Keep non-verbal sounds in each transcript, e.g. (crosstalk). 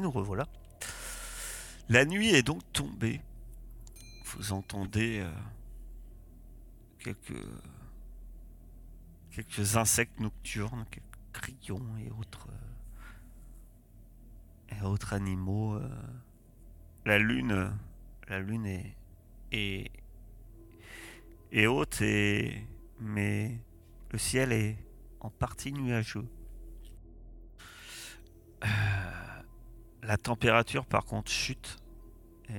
Nous revoilà. La nuit est donc tombée. Vous entendez euh, quelques quelques insectes nocturnes, quelques grillons et autres euh, et autres animaux. euh. La lune, la lune est est, est haute et mais le ciel est en partie nuageux. La température, par contre, chute. Et...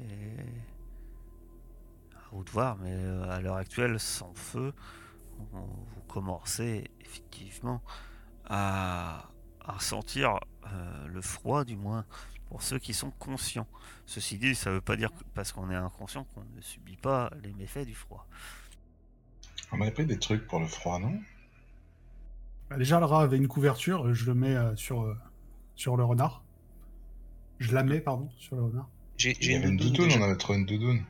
À vous de voir, mais euh, à l'heure actuelle, sans feu, on- vous commencez effectivement à, à ressentir euh, le froid, du moins pour ceux qui sont conscients. Ceci dit, ça ne veut pas dire que parce qu'on est inconscient qu'on ne subit pas les méfaits du froid. On avait pris des trucs pour le froid, non? Bah, déjà, le rat avait une couverture, je le mets euh, sur, euh, sur le renard. Je la mets, pardon, sur le renard. J'ai avait une doudoune, on avait trouvé une doudoune.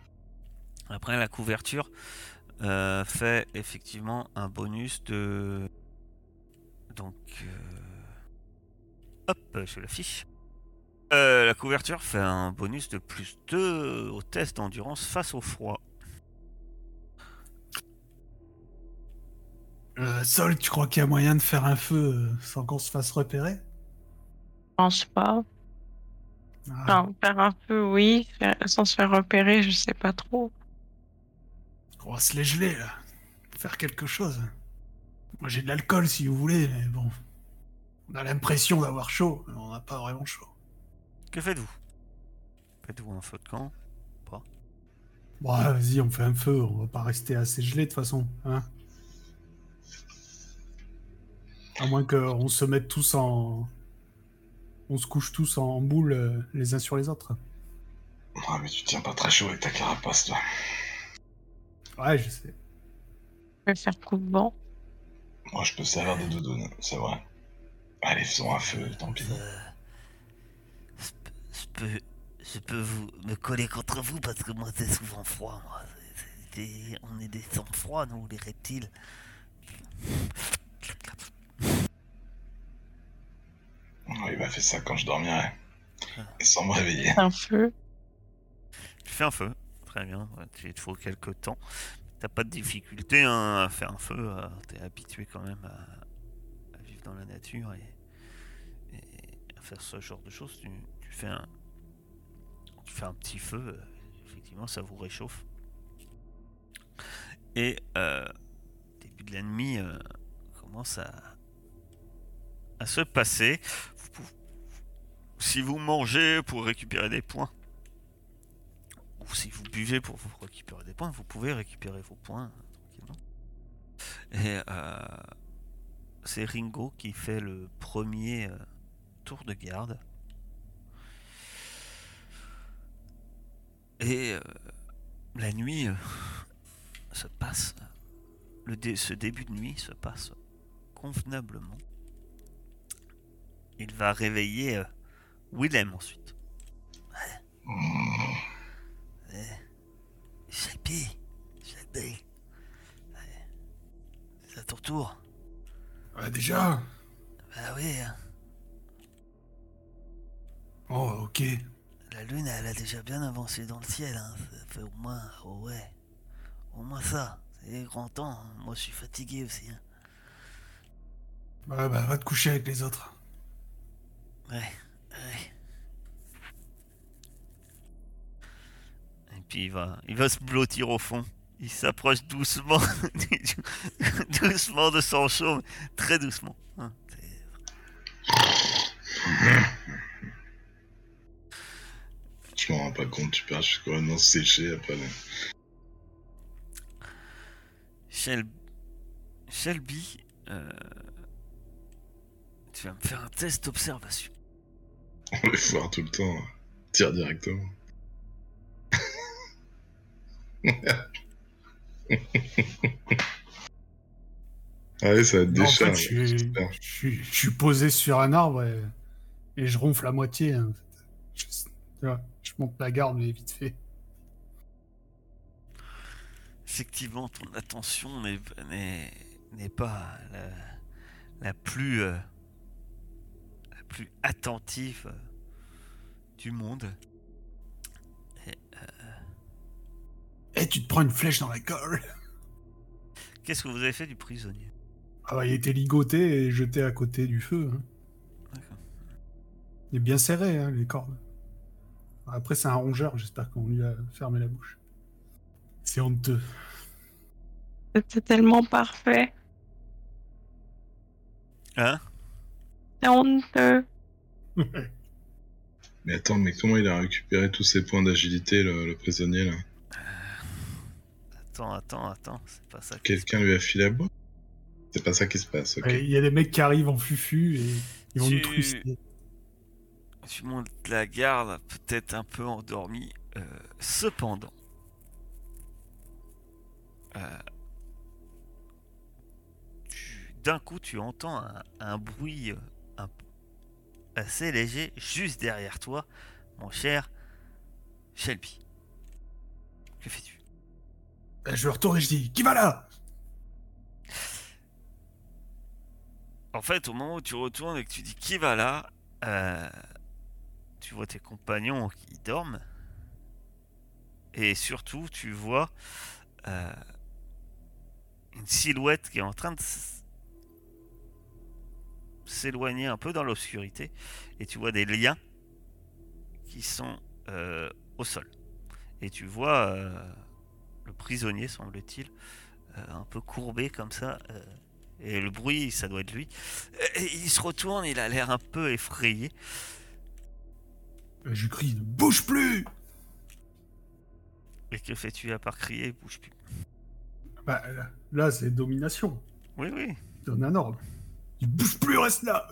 Après, la couverture euh, fait effectivement un bonus de. Donc. euh, Hop, je l'affiche. Euh, la couverture fait un bonus de plus 2 au test d'endurance face au froid. Euh, Sol, tu crois qu'il y a moyen de faire un feu sans qu'on se fasse repérer? Je pense pas. Ah, Enfin, faire un peu, oui. Faire- sans se faire repérer, je sais pas trop. On va se les geler, là. Faire quelque chose. Moi, j'ai de l'alcool, si vous voulez, mais bon. On a l'impression d'avoir chaud, mais on n'a pas vraiment chaud. Que faites-vous? Faites-vous un feu de camp? Bon, ah, vas-y, on fait un feu, on va pas rester assez gelé, de toute façon, hein À moins qu'on se mette tous en... On se couche tous en boule euh, les uns sur les autres. Ah, mais tu tiens pas très chaud avec ta carapace, toi. Ouais, je sais. Je vais faire coup de vent. Moi, je peux servir de doudoune, c'est vrai. Allez, faisons un feu, tant pis. Euh, je peux- je peux, vous me coller contre vous parce que moi c'est souvent froid. Moi. On est des sangs froids, nous, les reptiles. Oh, il m'a fait ça quand je dormirais. Et sans me réveiller. Un feu. Tu fais un feu, très bien. Il te faut quelques temps. T'as pas de difficulté hein, à faire un feu. euh, T'es habitué quand même à, à vivre dans la nature et, et à faire ce genre de choses. Tu, tu fais un, tu fais un petit feu. euh, effectivement, ça vous réchauffe. Et euh, début de la nuit euh, commence à, à se passer. Si vous mangez pour récupérer des points, ou si vous buvez pour vous récupérer des points, vous pouvez récupérer vos points euh, tranquillement. Et euh, c'est Ringo qui fait le premier euh, tour de garde. Et euh, la nuit euh, se passe, le dé- ce début de nuit se passe convenablement. Il va réveiller Willem ensuite. Mmh. Chappé, Chappé. C'est à ton tour. Ouais, déjà Bah oui, hein. Oh, ok. la lune elle a déjà bien avancé dans le ciel. Hein. Ça fait au moins, oh ouais, au moins ça. C'est grand temps. hein. Moi je suis fatigué aussi. hein. Bah, bah, va te coucher avec les autres. Ouais, ouais. Et puis il va, il va se blottir au fond. Il s'approche doucement, (laughs) doucement de son chaume, très doucement. hein. Je m'en rends pas compte, tu perds, je suis complètement séché après. le- Shel- Shelby, euh, tu vas me faire un test d'observation. On les foire tout le temps. hein. Tire directement. Allez, ça va être Non, des en fait, je suis, j'espère. je suis- je suis posé sur un arbre et, et je ronfle à moitié. hein. Je, tu vois, je monte la garde, mais vite fait. Effectivement, ton attention n'est pas la, la plus euh, la plus attentive euh, du monde. Et tu te prends une flèche dans la gueule. (laughs) Qu'est-ce que vous avez fait du prisonnier? Ah bah, il était ligoté et jeté à côté du feu. hein. D'accord. Il est bien serré, hein, les cordes. Après, c'est un rongeur, j'espère qu'on lui a fermé la bouche. C'est honteux. C'était tellement parfait. Hein? C'est honteux. Mais attends, mais comment il a récupéré tous ses points d'agilité, le, le prisonnier là? Attends, attends, attends, c'est pas ça. qui se Quelqu'un lui a filé à boire C'est pas ça qui se passe, ok. Ouais, Il y a des mecs qui arrivent en fufu et ils vont Tu- nous trucider. Tu montes la garde, peut-être un peu endormi. euh, cependant, euh, d'un coup, tu entends un, un bruit euh, un assez léger juste derrière toi, mon cher Shelby. Que fais-tu? Euh, Je retourne et je dis Qui va là? En fait, au moment où tu retournes et que tu dis qui va là, euh, tu vois tes compagnons qui dorment. Et surtout, tu vois euh, une silhouette qui est en train de s'éloigner un peu dans l'obscurité. Et tu vois des liens qui sont euh, au sol. Et tu vois le prisonnier, semble-t-il, euh, un peu courbé comme ça. euh, et le bruit, ça doit être lui. Et il se retourne, il a l'air un peu effrayé. Euh, Je crie Ne bouge plus Et que fais-tu à part crier Bouge plus? Bah, là, c'est domination. Oui, oui. Donne un ordre. Il bouge plus, reste là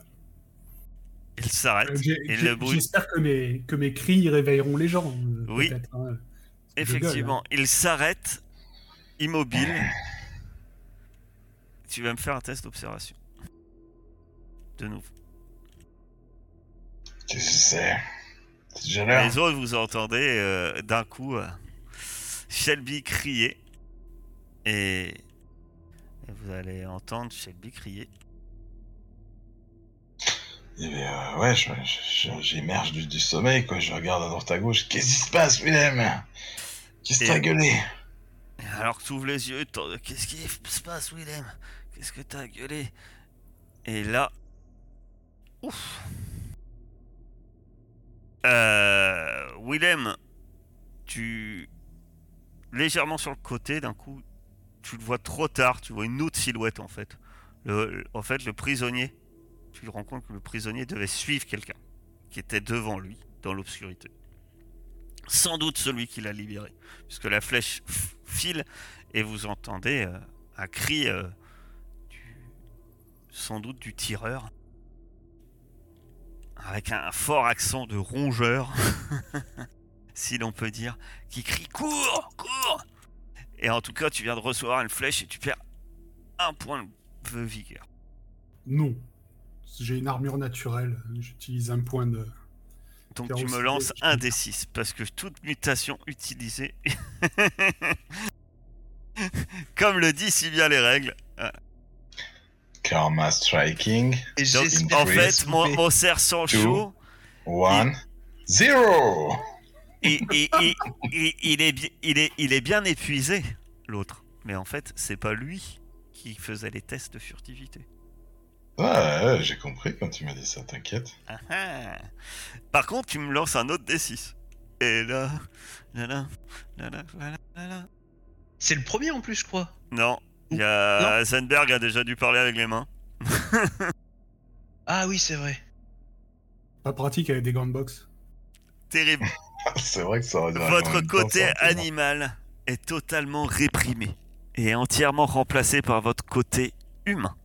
Il s'arrête. Euh, j'ai- et j'ai- le bruit. J'espère que mes, que mes cris réveilleront les gens. euh, Oui. hein. Effectivement, gueule, il s'arrête, immobile. Tu vas me faire un test d'observation. De nouveau. Qu'est-ce que c'est Les autres, vous entendez euh, d'un coup euh, Shelby crier. Et... et vous allez entendre Shelby crier. Eh bien, euh, ouais, j'émerge du, du sommeil, quoi. Je regarde à droite à gauche. Qu'est-ce qui se passe, Willem? Qu'est-ce que t'as gueulé alors que tu ouvres les yeux, qu'est-ce qui se passe, Willem? Qu'est-ce que t'as gueulé? Et là. Ouf euh, Willem, tu. Légèrement sur le côté, d'un coup, tu le vois trop tard, tu vois une autre silhouette en fait. Le- en fait, le prisonnier, tu te rends compte que le prisonnier devait suivre quelqu'un qui était devant lui dans l'obscurité. Sans doute celui qui l'a libéré, puisque la flèche file et vous entendez euh, un cri euh, du- sans doute du tireur avec un fort accent de rongeur (laughs) si l'on peut dire qui crie cours cours et en tout cas tu viens de recevoir une flèche et tu perds un point de vigueur Non. J'ai une armure naturelle. J'utilise un point de. Donc tu me lances un des 6 parce que toute mutation utilisée (laughs) comme le dit si bien les règles Karma striking. Et Donc, en fait, mon, mon serre-sang Two. chaud, One. Zero et, et- et- et- il, est, il, est, il est bien épuisé, l'autre. Mais en fait, c'est pas lui qui faisait les tests de furtivité. Ouais, ouais, j'ai compris quand tu m'as dit ça, t'inquiète. Ah ah. Par contre, tu me lances un autre D6. Et là, là, là, là, là, là, là, là. C'est le premier en plus, je crois. Non, y a Zenberg a déjà dû parler avec les mains. Ah oui, c'est vrai. Pas pratique avec des gants de boxe. Terrible. (laughs) C'est vrai que ça aurait Votre côté animal est totalement réprimé et entièrement remplacé par votre côté humain.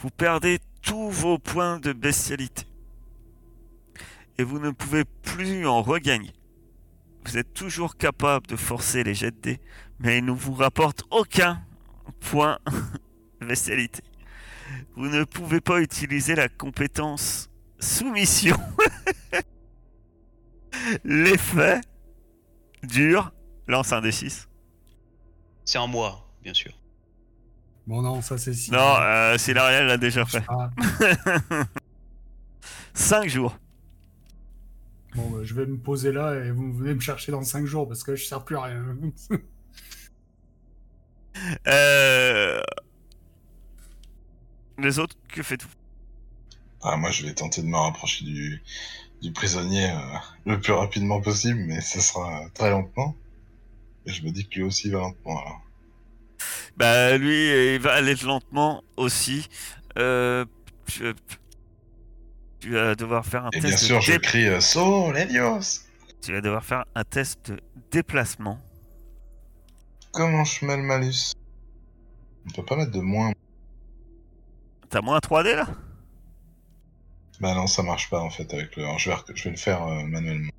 Vous perdez tous vos points de bestialité et vous ne pouvez plus en regagner. Vous êtes toujours capable de forcer les jets de dés, mais ils ne vous rapportent aucun point de bestialité. Vous ne pouvez pas utiliser la compétence soumission. (laughs) L'effet dure. Lance un D6. C'est un mois, bien sûr. Bon, non, ça c'est si. Non, euh, Silariel l'a déjà fait. Ah, (laughs) 5 jours. Bon, bah, je vais me poser là et vous venez me chercher dans 5 jours parce que je sers plus à rien. (laughs) Euh... Les autres, que faites-vous? Ah, moi, je vais tenter de me rapprocher du, du prisonnier euh, le plus rapidement possible, mais ce sera très lentement. Et je me dis que lui aussi va lentement. alors. Bah lui, il va aller lentement aussi. Euh, tu, tu vas devoir faire un Et test. bien de sûr, je dé- crie euh, Sol, Helios Tu vas devoir faire un test de déplacement. Comment je mets le malus? On peut pas mettre de moins. T'as moins 3D là? Bah non, ça marche pas en fait avec le. alors, je, vais, je le faire euh, manuellement.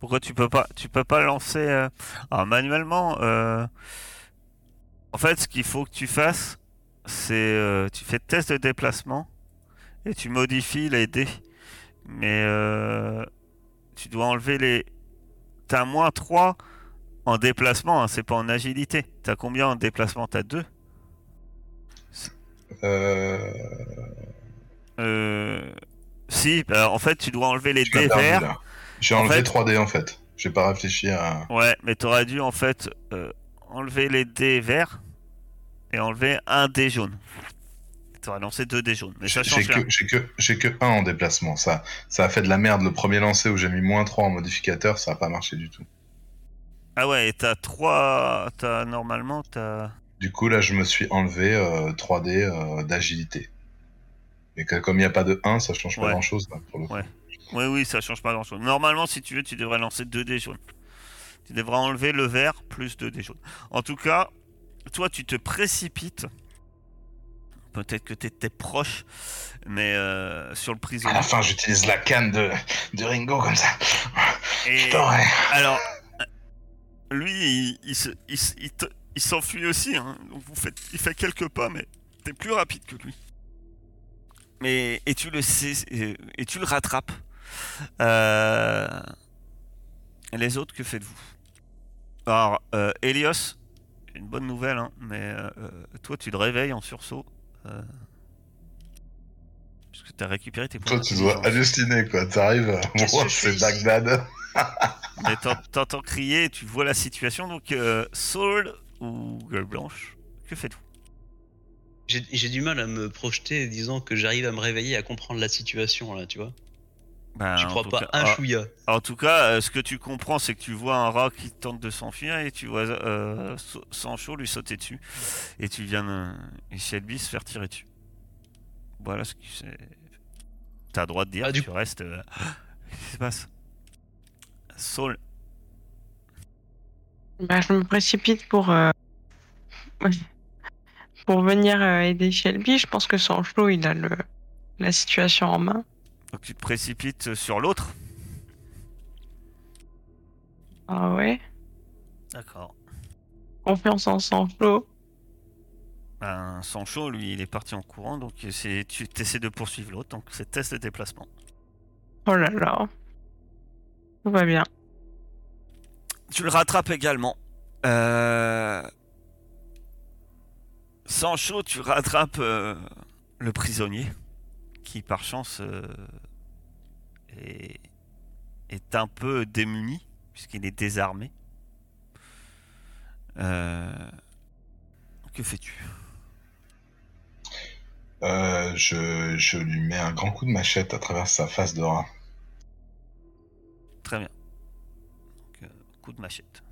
Pourquoi tu peux pas Tu peux pas lancer euh, alors, manuellement. En fait, ce qu'il faut que tu fasses, c'est euh, tu fais test de déplacement et tu modifies les dés. Mais euh, tu dois enlever les. T'as moins 3 en déplacement, hein, c'est pas en agilité. T'as combien en déplacement? T'as 2 Euh... Euh... Si, bah, en fait, tu dois enlever les dés verts. J'ai En enlevé fait- 3D en fait. J'ai pas réfléchi à. Ouais, mais t'aurais dû en fait euh, enlever les dés verts et enlever un dé jaune. T'aurais lancé deux dés jaunes, mais ça J'ai change que, j'ai que, j'ai que 1 en déplacement. Ça, ça a fait de la merde le premier lancer où j'ai mis moins 3 en modificateur, ça a pas marché du tout. Ah ouais, et t'as trois. T'as normalement t'as. Du coup, là, je me suis enlevé euh, 3D euh, d'agilité. Et que, comme il n'y a pas de 1, ça change pas Ouais. grand chose pour le coup. Ouais. Oui, oui, ça change pas grand chose. Normalement, si tu veux, tu devrais lancer deux dés jaunes. Tu devrais enlever le vert plus deux dés jaunes. En tout cas, toi, tu te précipites. Peut-être que t'étais proche, mais euh, sur le À prisonnier. la fin, j'utilise la canne de, de Ringo comme ça. Et-. Alors, lui, il, s'enfuit aussi. Hein. Donc vous faites, il fait quelques pas, mais t'es plus rapide que lui. Mais et tu le sais, et, et tu le rattrapes. Euh, les autres, que faites-vous? Alors, euh, Helios, une bonne nouvelle, hein, mais euh, toi, tu te réveilles en sursaut. Euh, parce que t'as récupéré tes points Toi, tu dois halluciner, quoi. T'arrives, moi, (laughs) que je fais c'est Bagdad. (laughs) Mais t'en- t'entends crier, tu vois la situation, donc euh, Saul ou Gueule Blanche, que faites-vous? J'ai j'ai du mal à me projeter disant que j'arrive à me réveiller, à comprendre la situation là, tu vois. Ben, Je en crois tout pas cas- un ah, chouïa. En tout cas, euh, ce que tu comprends, c'est que tu vois un rat qui tente de s'enfuir et tu vois euh, Sa- Sancho lui sauter dessus. Et tu viens de... et Shelby se faire tirer dessus. Voilà ce que c'est. T'as le droit de dire, Ah, du tu restes. euh, (gasps) Qu'est-ce qui se passe? Saul, Bah, je me précipite pour, euh, (laughs) pour venir euh, aider Shelby. Je pense que Sancho, il a le, la situation en main. Donc tu te précipites sur l'autre. Ah ouais? D'accord. Confiance en Sancho. Ben, Sancho, lui, il est parti en courant, donc c'est tu essaies de poursuivre l'autre, donc c'est test de déplacement. Oh là là. Tout va bien. Tu le rattrapes également. Euh... Sancho, tu rattrapes euh, le prisonnier, qui par chance euh, est... est un peu démuni, puisqu'il est désarmé. Euh, Que fais-tu? Euh, je, je lui mets un grand coup de machette à travers sa face de rat. Très bien. Donc, coup de machette.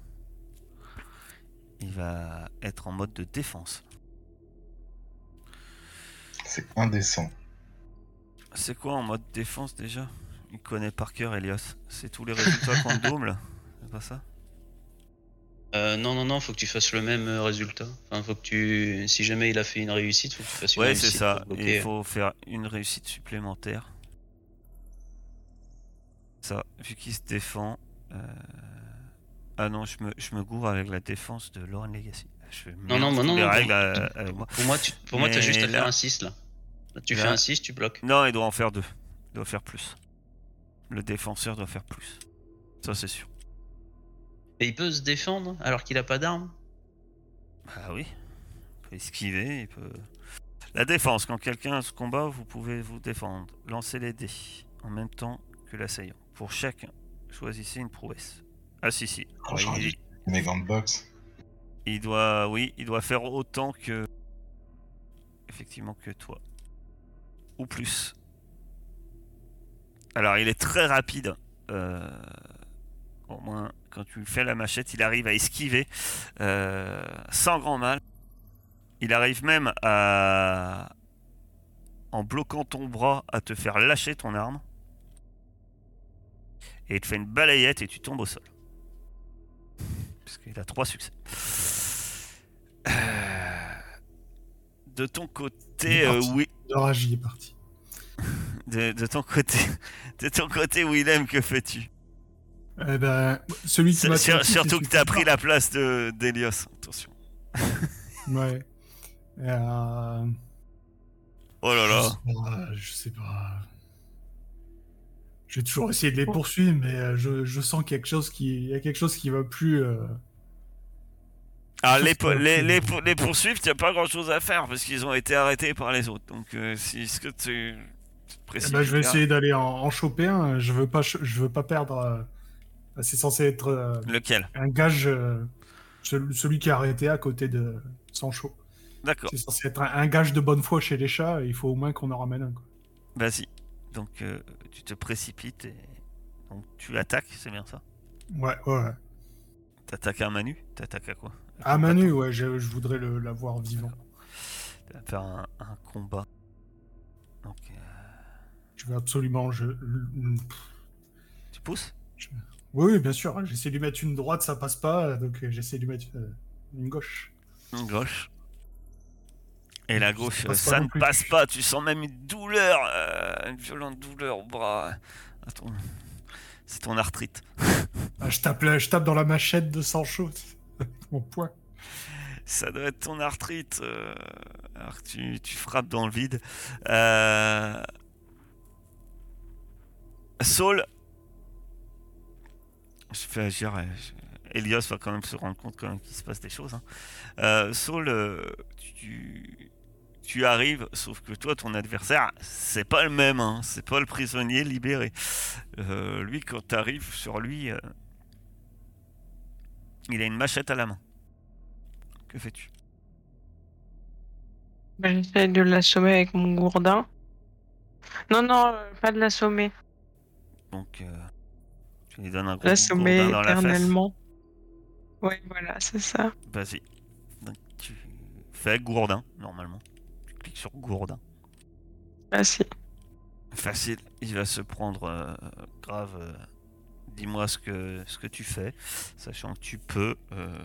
Il va être en mode de défense. C'est indécent. C'est quoi en mode défense déjà? Il connaît par cœur Elias. C'est tous les résultats qu'on (laughs) double C'est pas ça? Euh, non, non, non, faut que tu fasses le même euh, résultat. Enfin, faut que tu. Si jamais il a fait une réussite, faut que tu fasses une Ouais, réussite. c'est ça. pour. Il faut faire une réussite supplémentaire. Ça, vu qu'il se défend. euh, Ah non, je me, je me gourre avec la défense de Lauren Legacy. Je Non, non, mais non, non, non. euh, moi. Pour moi, tu pour moi, t'as juste à faire un 6 là. Tu fais un 6, tu bloques. Non, il doit en faire deux. Il doit faire plus. Le défenseur doit faire plus. Ça, c'est sûr. Et il peut se défendre alors qu'il a pas d'arme Ah oui. Il peut esquiver, il peut. La défense, quand quelqu'un se combat, vous pouvez vous défendre. Lancez les dés en même temps que l'assaillant. Pour chacun, choisissez une prouesse. Ah si si. Oh, Ouais, j'aurais il, dû- Mes gants de boxe. il doit, oui, il doit faire autant que, effectivement que toi, ou plus. Alors il est très rapide. euh, Au moins, quand tu lui fais la machette, il arrive à esquiver euh, sans grand mal. Il arrive même à, en bloquant ton bras, à te faire lâcher ton arme. Et il te fait une balayette et tu tombes au sol. Parce qu'il a trois succès. Euh, De ton côté, Il est parti. oui. Est parti. De, de ton côté, de ton côté, Willem, que fais-tu? Eh ben, celui qui m'a sur- Surtout que t'as pris la place de d'Elios. Attention. (laughs) Ouais. Euh, Oh là je là. sais pas, Je sais pas. Je vais toujours essayer de les poursuivre, mais euh, je, je sens quelque chose qui, il y a quelque chose qui va plus. euh, Ah, les, po- les, plus- les, pour- les poursuivre, t'as pas grand chose à faire parce qu'ils ont été arrêtés par les autres. Donc, euh, si ce que tu. Eh ben, je vais essayer d'aller en, en choper un. Je veux pas, je veux pas perdre. euh, C'est censé être euh, Lequel? un gage. euh, celui qui est arrêté à côté de Sancho. D'accord, C'est censé être un, gage de bonne foi chez les chats. et il faut au moins qu'on en ramène un. vas-y. Donc, euh, tu te précipites et. Donc, tu attaques, c'est bien ça? Ouais, ouais. ouais. T'attaques à Manu? T'attaques à quoi? À Manu, ouais, je, je voudrais l'avoir vivant. Tu vas faire un, un combat. Euh, Je veux absolument. Je... tu pousses? Oui, oui, bien sûr. J'essaie de lui mettre une droite, ça passe pas. Donc euh, j'essaie de lui mettre euh, une gauche. Une gauche. Et la gauche, pas ça ne passe pas. Tu sens même une douleur, euh, une violente douleur au bras. Attends, c'est ton arthrite. (laughs) Ah, je, tape là, je tape dans la machette de Sancho. (laughs) Mon poing. Ça doit être ton arthrite. euh, alors que tu, tu frappes dans le vide. Euh... Saul. Je fais agir. euh, Elios va quand même se rendre compte quand même qu'il se passe des choses. hein. Euh, Saul, euh, tu, arrives, sauf que toi, ton adversaire, c'est pas le même. Hein, c'est pas le prisonnier libéré. Lui, quand tu arrives sur lui, il a une machette à la main. Que fais-tu? Ben, J'essaie de l'assommer avec mon gourdin. Non, non, pas de l'assommer. Donc, euh, tu lui donnes un gros coup de L'assommer dans la éternellement. Ouais, voilà, c'est ça. Vas-y. Donc, tu fais gourdin, normalement. Tu cliques sur gourdin. Si. Facile. Il va se prendre euh, grave. euh, Dis-moi ce que, ce que tu fais, sachant que tu peux. euh,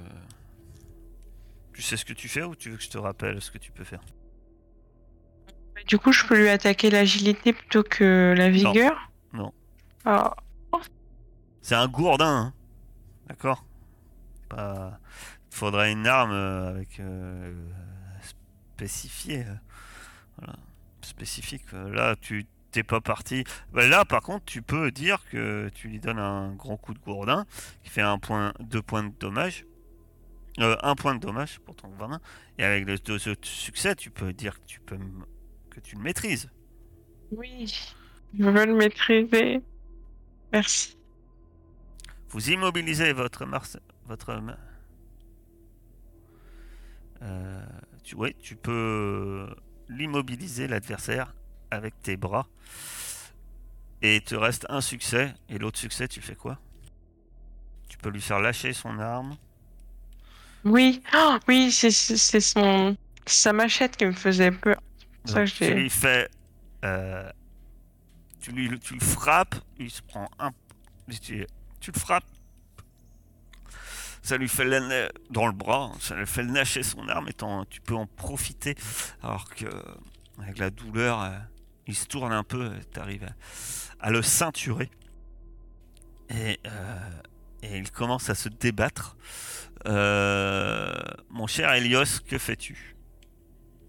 Tu sais ce que tu fais ou tu veux que je te rappelle ce que tu peux faire? Du coup, je peux lui attaquer l'agilité plutôt que la vigueur C'est un gourdin, hein. d'accord Pas. Faudrait une arme euh, avec euh, spécifiée, euh, spécifique. Là, tu t'es pas parti. Bah, là, par contre, tu peux dire que tu lui donnes un grand coup de gourdin qui fait un point, deux points de dommage, Euh, un point de dommage pour ton gourdin. Et avec le deux autres succès, tu peux dire que tu peux que tu le maîtrises. oui. Je veux le maîtriser. Merci. Vous immobilisez votre Mars... votre Euh, tu ouais, tu peux l'immobiliser l'adversaire avec tes bras. Et il te reste un succès et l'autre succès, tu fais quoi? Tu peux lui faire lâcher son arme. Oui, Ah, oui, c'est son sa machette qui me faisait peur. Ça Donc, tu lui fais euh, tu le frappes, il se prend un tu, le frappes. Ça lui fait dans le bras, ça lui fait lâcher son arme et tu peux en profiter. Alors que avec la douleur euh, il se tourne un peu, tu arrives à, le ceinturer. Et, euh, et il commence à se débattre. Euh, mon cher Elios, que fais-tu?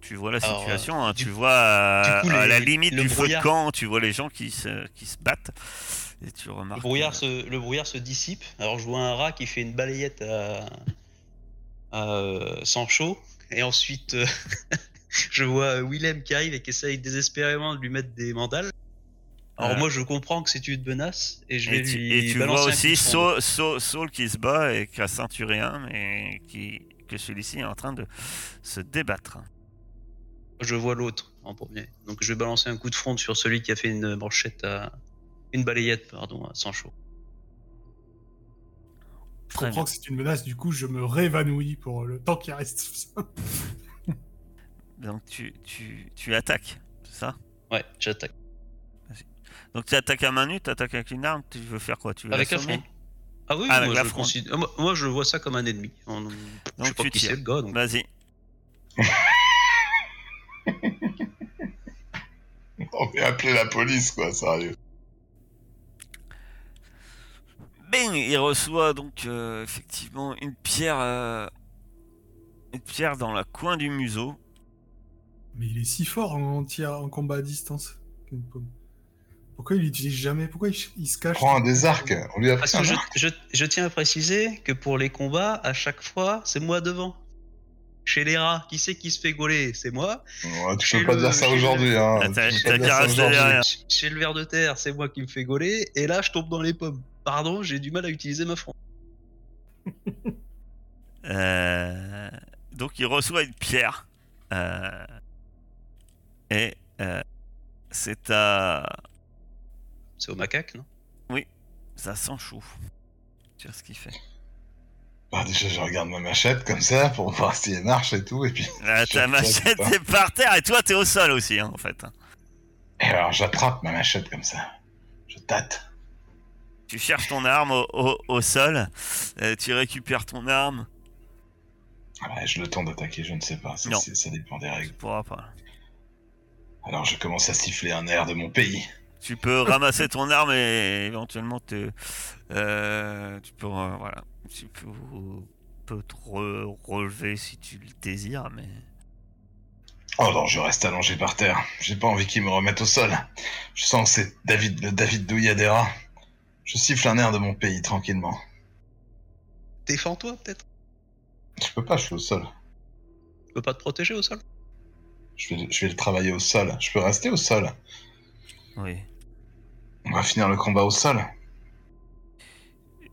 Tu vois la Alors, situation, hein, du- tu vois à, coup, à la limite le du feu de brouillard- camp, tu vois les gens qui se, qui se battent et tu remarques. Le brouillard, que- se, le brouillard se dissipe. Alors je vois un rat qui fait une balayette à, à euh, Sancho. Et ensuite, euh, (laughs) je vois Willem qui arrive et qui essaye désespérément de lui mettre des mandales. Alors Euh. moi je comprends que c'est une menace et je vais Et tu, lui et tu vois aussi Saul- Saul qui se bat et qui a ceinturé un, mais qui, que celui-ci est en train de se débattre. Je vois l'autre en premier. Donc je vais balancer un coup de fronde sur celui qui a fait une manchette à... Une balayette, pardon, à sang chaud. Je Très comprends bien. que c'est une menace, du coup, je me réévanouis pour le temps qui reste. (laughs) Donc tu, tu, tu attaques, c'est ça? Ouais, j'attaque. Donc tu attaques à main nue, tu attaques avec une arme, tu veux faire quoi? Tu veux Avec la l'assommer? fronde. Ah oui, Avec moi, la je moi, moi, je vois ça comme un ennemi. On- Je Donc sais pas tu qui c'est le gars, donc Vas-y. (laughs) On va appeler la police, quoi, sérieux. Bing Il reçoit donc euh, effectivement une pierre, euh, une pierre dans la coin du museau. Mais il est si fort en, tir, en combat à distance. Pourquoi il l'utilise jamais? Pourquoi il, il se cache? Prends un des arcs. On lui a Parce pris que un je, arc. je, je tiens à préciser que pour les combats, à chaque fois, c'est moi devant. Chez les rats, qui c'est qui se fait gauler? C'est moi. Ouais, tu Chez peux pas le- dire ça aujourd'hui, hein. Chez le ver de terre, c'est moi qui me fais gauler. Et là, je tombe dans les pommes. Pardon, j'ai du mal à utiliser ma fronde. (laughs) Euh, donc il reçoit une pierre. Euh, et euh, c'est à... C'est au macaque, non? Ça sent chaud. Tu vois ce qu'il fait. Bah, déjà, je regarde ma machette comme ça pour voir si elle marche et tout, et puis. Là, ta machette pas. est par terre et toi t'es au sol aussi hein, en fait. Et alors, j'attrape ma machette comme ça. Je tâte. Tu cherches ton arme au, au- au sol, euh, tu récupères ton arme, Ouais, je le temps d'attaquer, je ne sais pas. Ça, Non. c'est- ça dépend des tu règles. pourras pas. Alors, je commence à siffler un air de mon pays. Tu peux ramasser ton arme et éventuellement te, euh, tu peux, euh, voilà, tu peux, peux te re- relever si tu le désires, mais Oh non, je reste allongé par terre. J'ai pas envie qu'il me remette au sol. Je sens que c'est David, le David Douilladera. Je siffle un air de mon pays tranquillement. Défends-toi, peut-être. Je peux pas, je suis au sol. Tu peux pas te protéger au sol? Je vais, je vais le travailler au sol. Je peux rester au sol. oui. On va finir le combat au sol.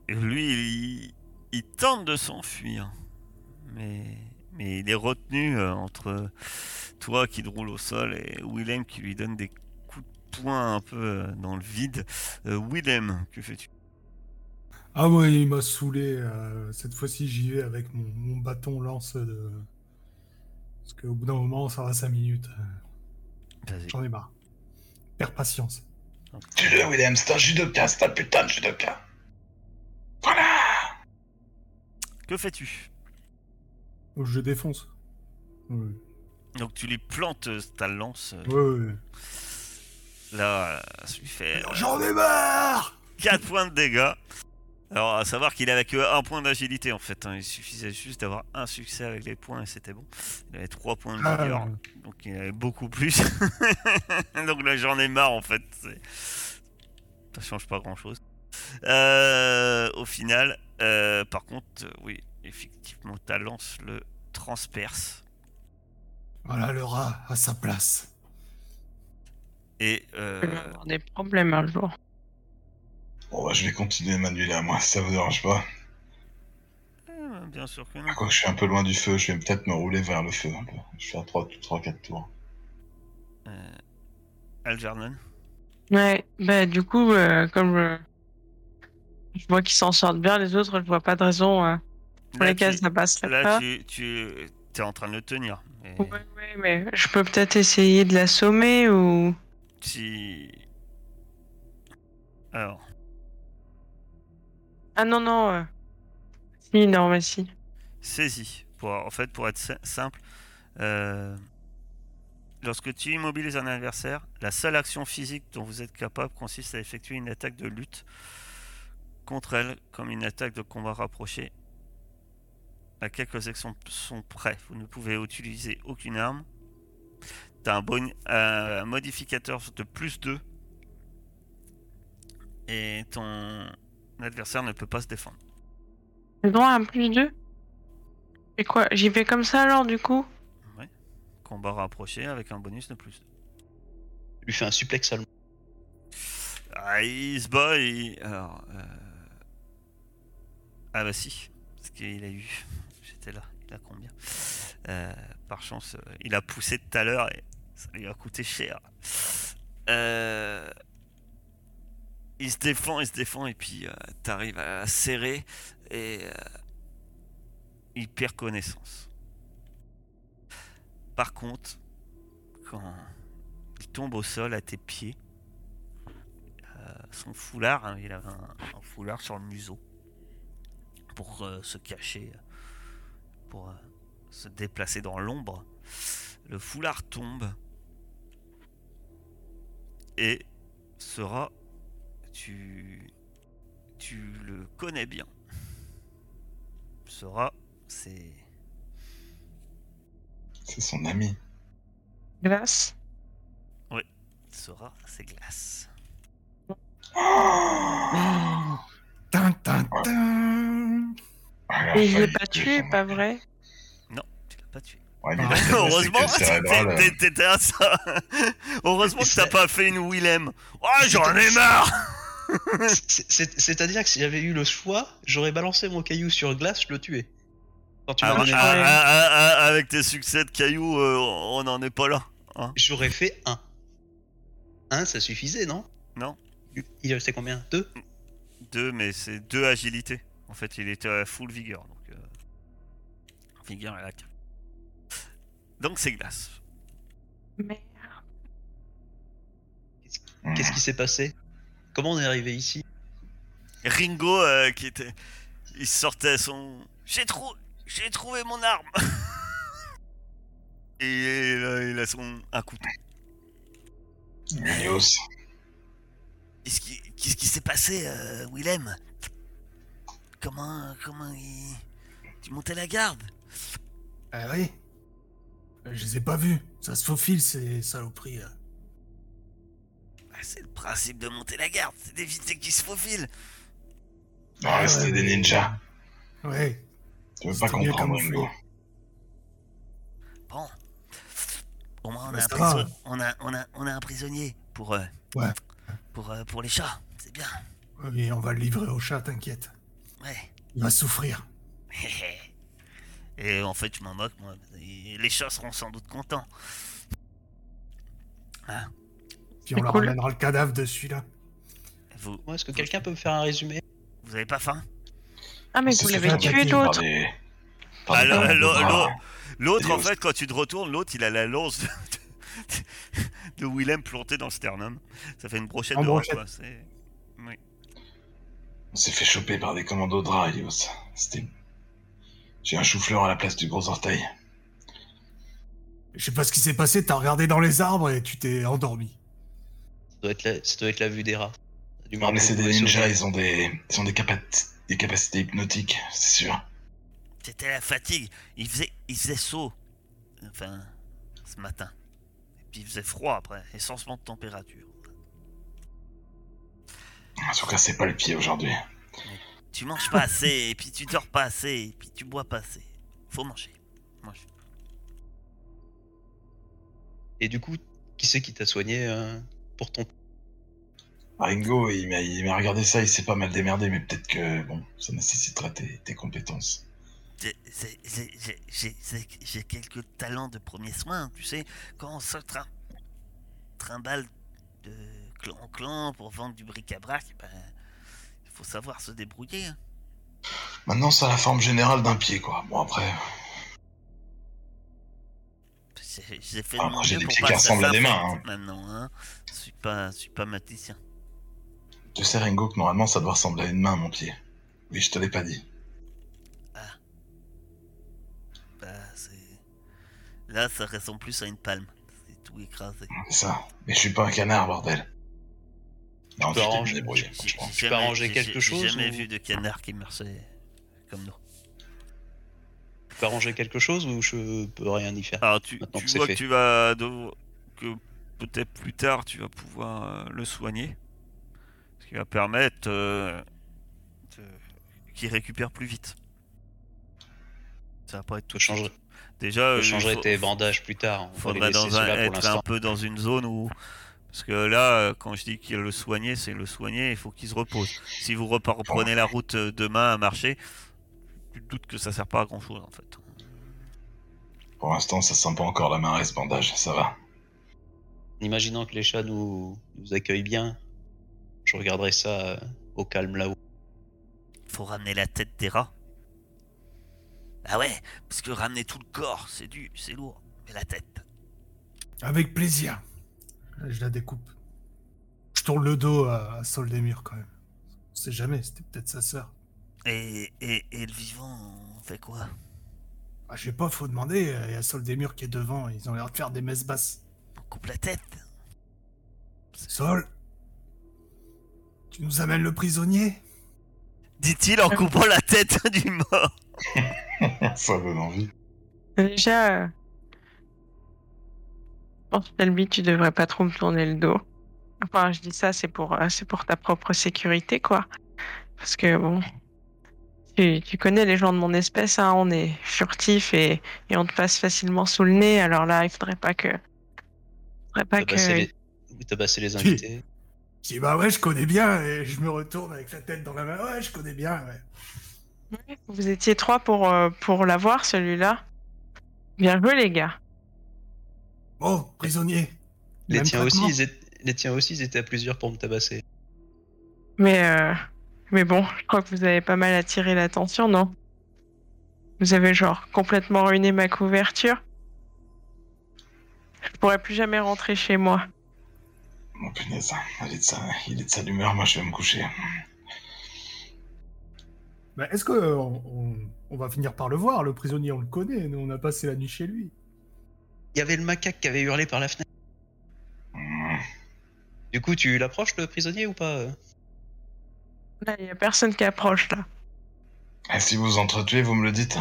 Lui, il, tente de s'enfuir, mais, mais il est retenu euh, entre toi qui te roule au sol et Willem qui lui donne des coups de poing un peu euh, dans le vide. Euh, Willem, que fais-tu? Ah ouais, il m'a saoulé. euh, cette fois-ci, j'y vais avec mon, mon bâton lance de... Parce qu'au bout d'un moment, ça va 5 minutes. Vas-y. J'en ai marre. Perds patience. Tue-le, William, c'est un judoka, c'est un putain de judoka. Voilà Que fais-tu? Je défonce. Donc tu lui plantes euh, ta lance. euh, ouais. ouais. Là, euh, ça lui fait J'en ai marre 4 points de dégâts. Alors, à savoir qu'il avait que un point d'agilité en fait. hein. Il suffisait juste d'avoir un succès avec les points et c'était bon. Il avait 3 points de Ah, vigueur, donc il avait beaucoup plus. (laughs) donc là, j'en ai marre en fait. Ça change pas grand chose. Au final, euh, par contre, euh, oui, effectivement, ta lance le transperce. Voilà le rat à sa place. Et euh, avoir des problèmes un jour. Bon, bah, je vais continuer Manuel à moi, si ça vous dérange pas. euh, bien sûr que non. Quoique je suis un peu loin du feu, je vais peut-être me rouler vers le feu un peu. Je vais faire 3-4 tours. Euh, Algernon. Ouais, bah du coup, euh, comme je, vois qu'ils s'en sortent bien, les autres, je vois pas de raison euh, pour Là, lesquelles tu- ça passerait Là, pas. tu, tu es en train de le tenir. Mais Ouais, ouais, mais je peux peut-être essayer de l'assommer ou. si. Alors, Ah non, non. euh. Si, non, mais si. saisis. Pour, en fait, pour être si- simple, euh, lorsque tu immobilises un adversaire, la seule action physique dont vous êtes capable consiste à effectuer une attaque de lutte contre elle, comme une attaque de combat rapproché. À quelques sont prêts. Vous ne pouvez utiliser aucune arme. Tu as un, bon- un modificateur de plus 2. Et ton adversaire ne peut pas se défendre. J'ai le droit à un plus 2 Et quoi J'y vais comme ça alors, du coup? Combat rapproché avec un bonus de plus 2. Je lui fais un suplex allemand. Ah, il se bat et. Alors. euh, Ah bah si. Parce qu'il a eu. J'étais là. Il a combien Euh, Par chance, euh, il a poussé tout à l'heure et ça lui a coûté cher. Euh, Il se défend, il se défend et puis euh, t'arrives à serrer et il perd connaissance. Par contre, quand il tombe au sol à tes pieds, son foulard, hein, il avait un foulard sur le museau pour euh, se cacher, pour euh, se déplacer dans l'ombre. Le foulard tombe et sera, tu, tu le connais bien. Sera, c'est C'est son ami. Glace. sera, c'est glace. Tin, Ah, il Et je l'ai failli pas tué, pas vrai? Non, tu l'as pas tué. Ouais, mais il a Ah, Heureusement, t'étais- à ça. (laughs) Heureusement que t'as pas fait une Willem. Oh, j'en ai marre. (laughs) C'est- c'est- C'est-à-dire que si j'avais eu le choix, j'aurais balancé mon caillou sur glace, je le tuais. Quand tu m'as Ah, ah, ah, ah, ah, avec tes succès de cailloux, euh, on n'en est pas là. hein. J'aurais fait un. Un, ça suffisait, non? Non. Il restait combien? Deux? Deux, mais c'est deux agilités. En fait, il était à full vigueur. Donc, euh, vigueur et la carte. Donc, c'est glace. Merde. Qu'est-ce qui s'est passé? Comment on est arrivé ici? Ringo, euh, qui était. Il sortait son. J'ai trou... J'ai trouvé mon arme (laughs) Et là, il a son. un couteau. Qu'est-ce qui, qu'est-ce qui s'est passé, euh, Willem? Comment, comment il... Tu montais la garde? Ah oui. Euh, Je les ai pas vus. Ça se faufile, ces saloperies. là. Ah, C'est le principe de monter la garde, c'est d'éviter qu'ils se faufilent. Non, restez des ninjas. Ouais. Tu veux pas C'était comprendre. Ringo. Bon. Au moins, on a, un ça va. priso- on, a, on, a, on a un prisonnier pour, euh, Ouais. Pour, euh, pour les chats. C'est bien. Et on va le livrer au chat, t'inquiète. Ouais. Il va souffrir. (laughs) Et en fait, je m'en moque, moi. Les chats seront sans doute contents. Hein Puis on leur cool. ramènera le cadavre de celui-là. Vous, Ouais, Est-ce que quelqu'un peut me faire un résumé? Vous avez pas faim? Ah, mais vous l'avez tué l'autre. Ah, l'autre- en fait, quand tu te retournes, l'autre, il a la lance de, de Willem plantée dans le sternum. Ça fait une brochette En de brochette. quoi. C'est... Oui. On s'est fait choper par des commandos de rats, Helios. C'était... J'ai un chou-fleur à la place du gros orteil. Je sais pas ce qui s'est passé, t'as regardé dans les arbres et tu t'es endormi. ça doit, être la, ça doit être la vue des rats. Du Non, mais c'est des ninjas, ils ont des, ils ont des, capa- des capacités hypnotiques, c'est sûr. C'était la fatigue. Il faisait, il faisait chaud. Enfin, ce matin. Puis il faisait froid après. Et changement de température. En tout cas, c'est pas le pied aujourd'hui. Tu manges pas assez, et puis tu dors pas assez, et puis tu bois pas assez. Faut manger. Mange. Et du coup, qui c'est qui t'a soigné euh, pour ton. Ringo, il m'a, il m'a regardé ça, il s'est pas mal démerdé, mais peut-être que, bon, ça nécessitera tes, tes compétences. J'ai- quelques talents de premier soin, tu sais. Quand on se trim- trimballe de clan en clan pour vendre du bric-à-brac, ben, il faut savoir se débrouiller. hein. Maintenant, ça a la forme générale d'un pied, quoi. Bon, après, J'ai fait Ah, j'ai des pieds qui ressemblent à des mains, s'infecte Maintenant, hein. Je suis pas, je suis pas maticien. tu sais, Ringo, que normalement, ça doit ressembler à une main, mon pied. Oui, je te l'ai pas dit. Là, ça ressemble plus à une palme. C'est tout écrasé. C'est ça. Mais je suis pas un canard, bordel. Non, peux tu t'es arranger- bien débrouillé, J'ai- franchement. j'ai peux jamais- arranger j'ai- quelque j'ai chose, jamais ou- vu de canard qui marchait comme nous. Tu peux arranger quelque chose ou je peux rien y faire Alors, tu, que vois que tu vas. devoir- que peut-être plus tard, tu vas pouvoir euh, le soigner. Ce qui va permettre. euh, de- qu'il récupère plus vite. Ça va pas être tout Je de suite. changerai, Déjà, je changerai faut- tes bandages plus tard. On dans un- pour être un peu dans une zone où Parce que là, quand je dis qu'il le soigner, c'est le soigner, il faut qu'il se repose. Si vous reprenez la route demain à marcher, tu te doutes que ça sert pas à grand chose en fait. Pour l'instant, ça sent pas encore la marée, ce bandage, ça va. Imaginant que les chats nous, nous accueillent bien, je regarderai ça euh, au calme là-haut. Faut ramener la tête des rats. Ah ouais, parce que ramener tout le corps, c'est du, c'est lourd. Mais la tête. Avec plaisir. Je la découpe. Je tourne le dos à, à Sol des Murs quand même. On sait jamais, c'était peut-être sa sœur. Et, et, et le vivant, on fait quoi? Ah, je sais pas, faut demander. Il y a Sol des Murs qui est devant, ils ont l'air de faire des messes basses. On coupe la tête. Sol Tu nous amènes le prisonnier? Dit-il en coupant la tête du mort. (laughs) (laughs) ça donne envie. Déjà, euh, je pense que Shelby, tu devrais pas trop me tourner le dos. Enfin, je dis ça, c'est pour, euh, c'est pour ta propre sécurité, quoi. Parce que bon, tu, tu connais les gens de mon espèce, hein, on est furtifs et, et on te passe facilement sous le nez. Alors là, il faudrait pas que, faudrait pas Tabasser que. les... Vous tabassez les invités. Je dis bah ouais, je connais bien, et je me retourne avec la tête dans la main. Ouais, je connais bien, ouais. Vous étiez trois pour, euh, pour l'avoir, celui-là. Bien joué, les gars. Bon, prisonnier. Les tiens, aussi, ils étaient... les tiens aussi, ils étaient à plusieurs pour me tabasser. Mais, euh, mais bon, je crois que vous avez pas mal attiré l'attention, non? Vous avez genre complètement ruiné ma couverture. Je pourrais plus jamais rentrer chez moi. Mon punaise, il est de sa, il est de moi je vais me coucher. Bah, Est-ce que euh, on, va finir par le voir, le prisonnier, on le connaît, nous on a passé la nuit chez lui. Il y avait le macaque qui avait hurlé par la fenêtre. Hmm. Du coup, tu l'approches le prisonnier ou pas euh Là, il y a personne qui approche, là. Et si vous entretuez, vous me le dites.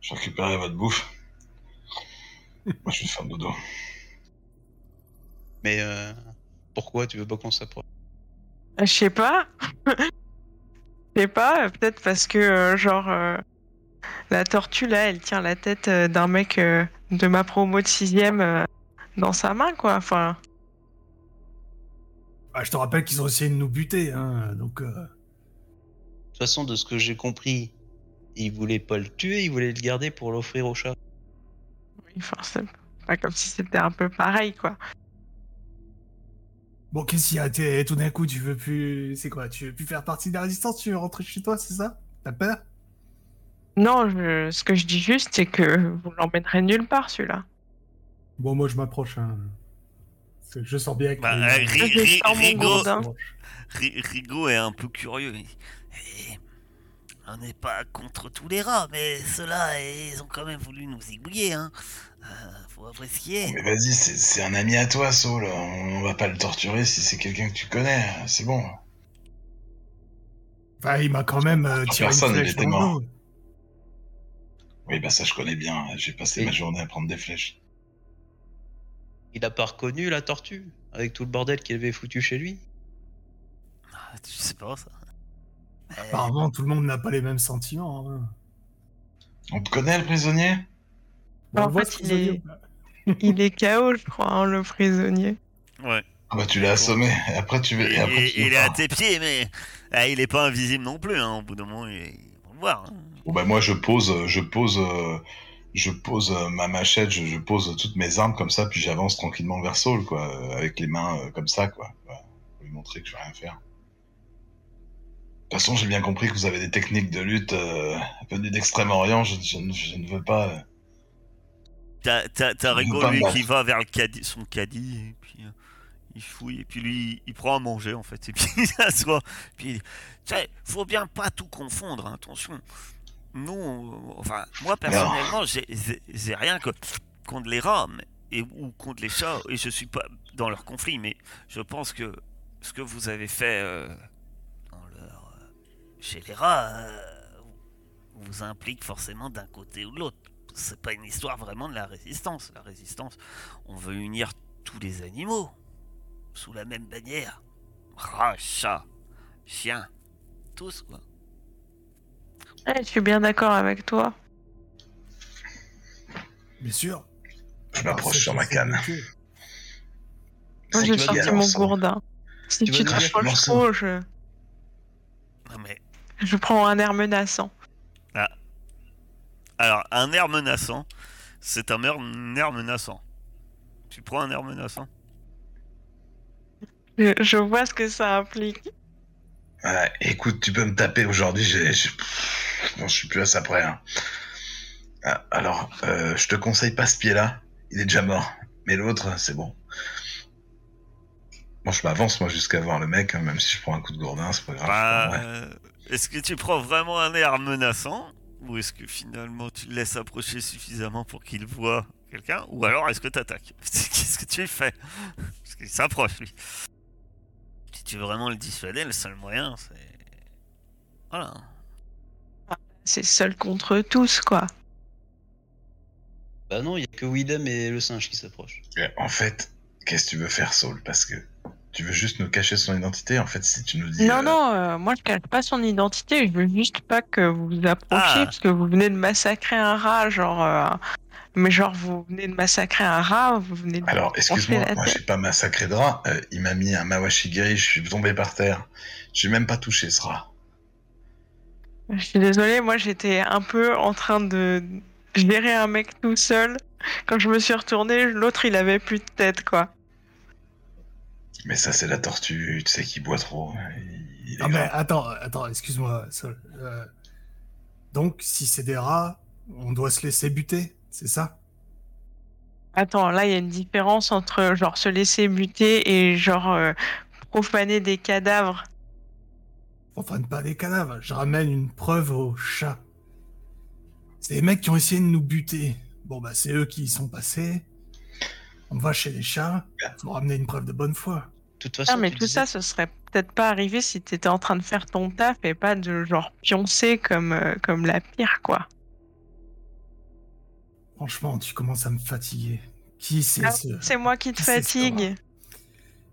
Je récupérerai votre bouffe. Moi je vais faire dodo. Mais euh, pourquoi tu veux pas qu'on s'approche? Euh, Je sais pas. (laughs) Je sais pas, euh, peut-être parce que, euh, genre, euh, la tortue, là, elle tient la tête euh, d'un mec euh, de ma promo de sixième euh, dans sa main, quoi. Enfin, Ah, je te rappelle qu'ils ont essayé de nous buter, hein, donc... euh, De toute façon, de ce que j'ai compris, il voulait pas le tuer, il voulait le garder pour l'offrir au chat. oui, c'est pas comme si c'était un peu pareil, quoi. Bon, qu'est-ce qu'il y a? T'es- Tout d'un coup, tu veux plus... C'est quoi? Tu veux plus faire partie de la résistance? Tu veux rentrer chez toi, c'est ça? T'as peur? Non, je- ce que je dis juste, c'est que vous l'emmènerez nulle part, celui-là. Bon, moi je m'approche, hein. Je sens bien que... Bah, les- euh, Ri- Je Ri- sens mon Rigo, Rigo est un peu curieux. Eh, on n'est pas contre tous les rats, mais ceux-là, ils ont quand même voulu nous zigouiller. Hein. Euh, faut avouer ce qui est. Mais vas-y, c'est un ami à toi, Saul. On va pas le torturer si c'est quelqu'un que tu connais. C'est bon. Enfin, il m'a quand même euh, tiré Personne, une il flèche était mort. Oui, bah ça je connais bien. J'ai passé ma journée à prendre des flèches. Il a pas reconnu la tortue avec tout le bordel qu'il avait foutu chez lui? Ah, Tu sais pas ça. Apparemment, tout le monde n'a pas les mêmes sentiments. hein. On te connaît, le prisonnier? Bon, En on fait, il est- Il KO, je crois, hein, le prisonnier. ouais. Ah bah tu l'as assommé. Et après tu veux. Et, Et après, tu il est à tes pieds, mais ah, il est pas invisible non plus. Hein. Au bout d'un moment, il... ils vont le voir. hein. Bon bah moi je pose, je pose, euh, je pose euh, ma machette, je, je pose toutes mes armes comme ça, puis j'avance tranquillement vers Saul, quoi, euh, avec les mains euh, comme ça, quoi. Voilà. Pour lui montrer que je vais rien faire. De toute façon, j'ai bien compris que vous avez des techniques de lutte euh, venues d'Extrême-Orient. Je, je ne- je ne veux pas. euh, T'as, t'as, t'as me lui, qui va vers le caddie, son caddie, et puis euh, il fouille, et puis lui, il prend à manger, en fait, et puis (laughs) il s'assoit. Puis Tu faut bien pas tout confondre, hein, attention. Nous, on- enfin, moi, personnellement, j'ai, j'ai- j'ai rien que contre les rats, mais- et, ou contre les chats, et je suis pas dans leur conflit, mais je pense que ce que vous avez fait chez les rats euh, vous implique forcément d'un côté ou de l'autre c'est pas une histoire vraiment de la résistance. La résistance, on veut unir tous les animaux sous la même bannière. Rat, chat, chien, tous quoi. Ouais, je suis bien d'accord avec toi. Bien sûr. Je m'approche sur ma canne. Moi, Si j'ai sorti mon gourdin. Si Tu tu, te rapproches trop, je, Non, mais je prends un air menaçant. alors un air menaçant, c'est un air, un air menaçant. Tu prends un air menaçant Je, je vois ce que ça implique. Ouais, écoute, tu peux me taper aujourd'hui, bon, je suis plus à ça près. hein. Ah, Alors, euh, je te conseille pas ce pied-là, il est déjà mort. Mais l'autre, c'est bon. Bon, je m'avance moi jusqu'à voir le mec, hein, même si je prends un coup de gourdin, c'est pas grave. Bah, Est-ce que tu prends vraiment un air menaçant Ou est-ce que finalement tu le laisses approcher suffisamment pour qu'il voit quelqu'un Ou alors est-ce que tu attaques (laughs) Qu'est-ce que tu fais (laughs) Parce qu'il s'approche lui. Si tu veux vraiment le dissuader, le seul moyen c'est. Voilà. C'est seul contre tous, quoi. Bah non, il y a que Widem et le singe qui s'approchent. En fait, qu'est-ce que tu veux faire, Saul? Parce que tu veux juste nous cacher son identité. En fait, si tu nous dis. Non, euh, non, euh, moi je cache pas son identité, je veux juste pas que vous vous approchiez Ah. parce que vous venez de massacrer un rat, genre. euh, Mais genre, vous venez de massacrer un rat, vous venez de. Alors, excuse-moi, moi tête. j'ai pas massacré de rat. Euh, il m'a mis un mawashigiri, je suis tombé par terre. J'ai même pas touché ce rat. Je suis désolée, moi j'étais un peu en train de gérer un mec tout seul. Quand je me suis retournée, l'autre il avait plus de tête, quoi. Mais ça, c'est la tortue, tu sais, qui boit trop. Il, il est Ah, mais grave. attends, attends, excuse-moi, Sol. Euh, donc, si c'est des rats, on doit se laisser buter, c'est ça? Attends, là il y a une différence entre genre se laisser buter et genre euh, profaner des cadavres. Enfin, pas des cadavres, je ramène une preuve au chat. C'est les mecs qui ont essayé de nous buter. Bon, bah, c'est eux qui y sont passés. On va chez les chats, faut ramener une preuve de bonne foi. Toute façon, Ah, mais tu tout disais- ça, ce serait peut-être pas arrivé si t'étais en train de faire ton taf et pas de genre pioncer comme, euh, comme la pire, quoi. Franchement, tu commences à me fatiguer. Qui c'est Ah, ce... C'est moi qui te Qui fatigue.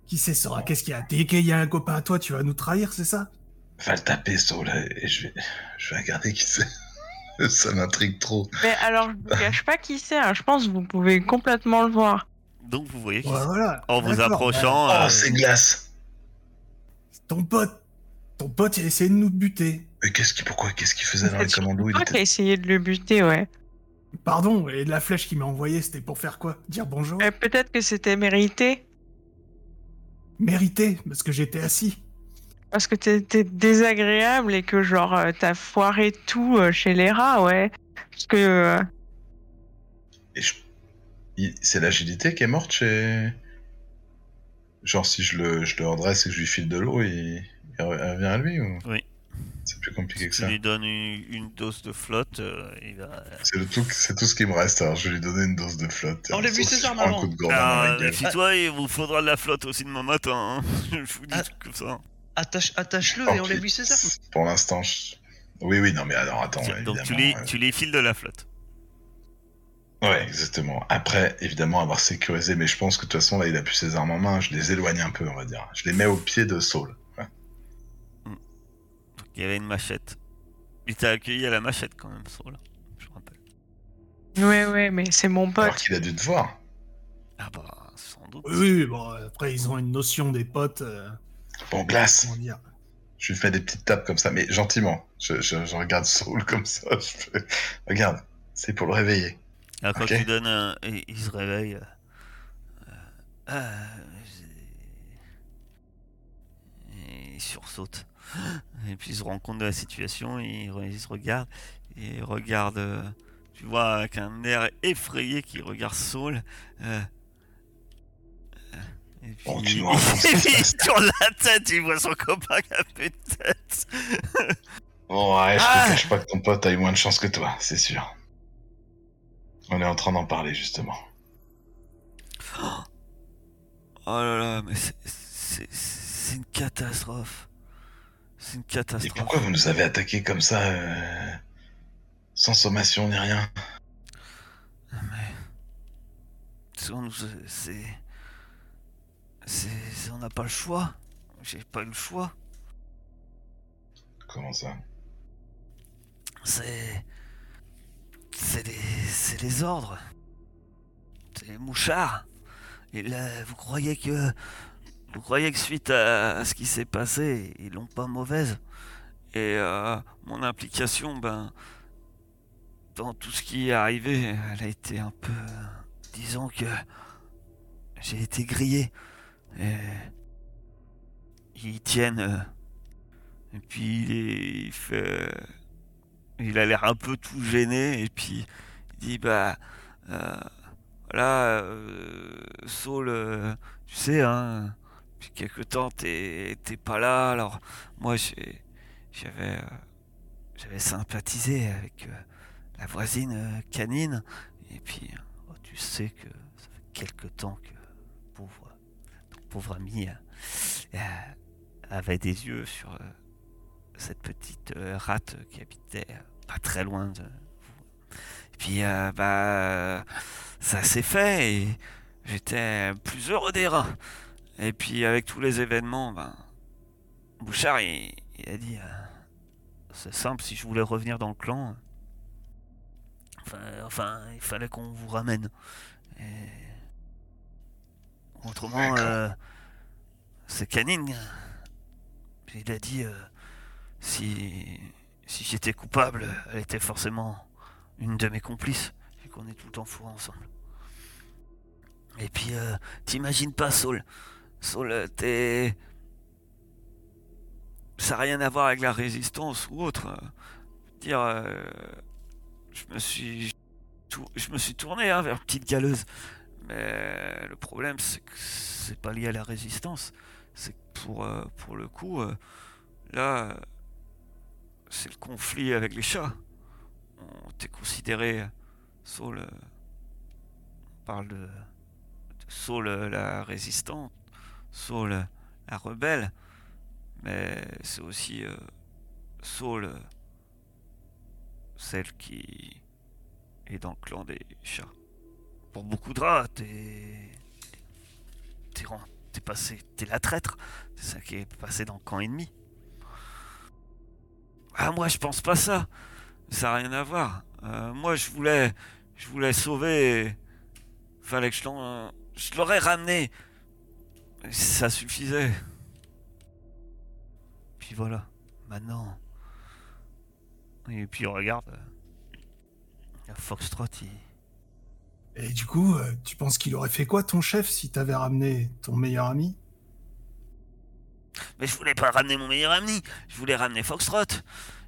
Qui c'est ce rat Qu'est-ce qu'il y a Dès qu'il y a un copain à toi, tu vas nous trahir, c'est ça? Va le taper, Saul, et je vais, je vais regarder qui c'est. (laughs) ça m'intrigue trop. Mais alors, je vous cache pas qui c'est, hein. je pense que vous pouvez complètement le voir. Donc vous voyez qu'il- Ouais, voilà. en vous approchant, Oh, euh, c'est glace. ton pote, ton pote, il a essayé de nous buter. Mais qu'est-ce qu'il, pourquoi, qu'est-ce qu'il faisait dans les commandos Il qui était... essayé de le buter, ouais. Pardon, et la flèche qu'il m'a envoyée, c'était pour faire quoi? Dire bonjour? Euh, Peut-être que c'était mérité, Mérité, parce que j'étais assis. parce que t'étais désagréable et que genre euh, t'as foiré tout euh, chez les rats, ouais. Parce que euh, Et je- C'est l'agilité qui est morte chez. Genre, si je le, je le redresse et que je lui file de l'eau, il... il revient à lui ou? Oui. C'est plus compliqué que tu ça. lui donnes une, une dose de flotte, euh, il va. C'est le tout, c'est tout ce qui me reste. Alors, je vais lui donner une dose de flotte. On l'a vu, je prends un maman. Ah, méfie-toi, il vous faudra de la flotte aussi demain matin. hein. (laughs) Je vous dis Ah. tout comme ça. Attache, attache-le Oh, et on l'a vu César. Pour l'instant, je- oui, oui, non, mais alors attends. Donc tu les, euh, tu les files de la flotte. Ouais, exactement. Après, évidemment, avoir sécurisé, mais je pense que de toute façon, là, il a plus ses armes en main. Je les éloigne un peu, on va dire. Je les mets au pied de Saul. Ouais. Donc, il y avait une machette. Il t'a accueilli à la machette quand même, Saul. Je me rappelle. ouais, ouais, mais c'est mon Alors pote. qu'il a dû te voir. Ah bah, sans doute. Oui, oui, bon, après, ils ont une notion des potes. euh, Bon, glace. comment dire Je lui fais des petites tapes comme ça, mais gentiment. Je, je, je regarde Saul comme ça. (laughs) Je fais... Regarde, c'est pour le réveiller. Alors, quand Ok. tu donnes un. et Il se réveille. euh, euh, ah, et il sursaute. Et puis il se rend compte de la situation, et il, se regarde. Et il regarde. euh, tu vois, avec un air effrayé qui regarde Saul. euh, et puis, et la puis il tourne la tête, il voit son copain qui a plus de tête. Bon, ouais, je Ah. te cache pas que ton pote a eu moins de chance que toi, c'est sûr. On est en train d'en parler, justement. Oh là là, mais c'est- une catastrophe. C'est une Et catastrophe. pourquoi vous nous avez attaqué comme ça, euh, sans sommation ni rien? Mais. on nous-. C'est. c'est- On n'a pas le choix. J'ai pas eu le choix. Comment ça? C'est. C'est les. C'est les ordres. C'est les mouchards. Et là, vous croyez que. Vous croyez que suite à, à ce qui s'est passé, ils l'ont pas mauvaise? Et euh, mon implication, ben. Dans tout ce qui est arrivé, elle a été un peu. Disons que. J'ai été grillé. Et. Ils tiennent. euh, et puis il, est- il fait. Il a l'air un peu tout gêné. Et puis il dit Bah. euh, voilà, euh, Saul, euh, tu sais, hein. Depuis quelque temps, t'es pas là. Alors, moi, j'avais. euh, j'avais sympathisé avec la voisine canine. Et puis, oh, tu sais que ça fait quelque temps que pauvre, pauvre ami avait des yeux sur cette petite rate qui habitait pas très loin de vous. Et puis, euh, bah, ça s'est fait et j'étais plus heureux des rats. Et puis, avec tous les événements, ben, Bouchard, il, il a dit euh, c'est simple, si je voulais revenir dans le clan, enfin, enfin il fallait qu'on vous ramène. Et... Autrement, euh, c'est Canine. Il a dit si, si j'étais coupable, elle était forcément une de mes complices, et qu'on est tout le temps fous ensemble. Et puis, euh, t'imagines pas, Saul. Saul, euh, t'es. Ça n'a rien à voir avec la résistance ou autre. euh. Dire, euh, je me suis, je me suis tourné hein, vers petite galeuse, mais le problème c'est que c'est pas lié à la résistance. C'est que pour le coup, là, c'est le conflit avec les chats. On t'est considéré, Saul. euh, on parle de, euh, la résistante, Saul euh, la rebelle, mais c'est aussi euh, euh, celle qui est dans le clan des chats. Pour beaucoup de rats, t'es. T'es passé. T'es la traître. C'est ça qui est passé dans le camp ennemi. Ah, moi, je pense pas ça. Ça n'a rien à voir. Euh, moi, je voulais. Je voulais sauver. Fallait que je l'en. Je l'aurais ramené. Ça suffisait. Puis voilà. Maintenant. Et puis regarde. euh, Foxtrot, il. Et du coup, euh, tu penses qu'il aurait fait quoi ton chef si t'avais ramené ton meilleur ami? Mais je voulais pas ramener mon meilleur ami, je voulais ramener Foxtrot.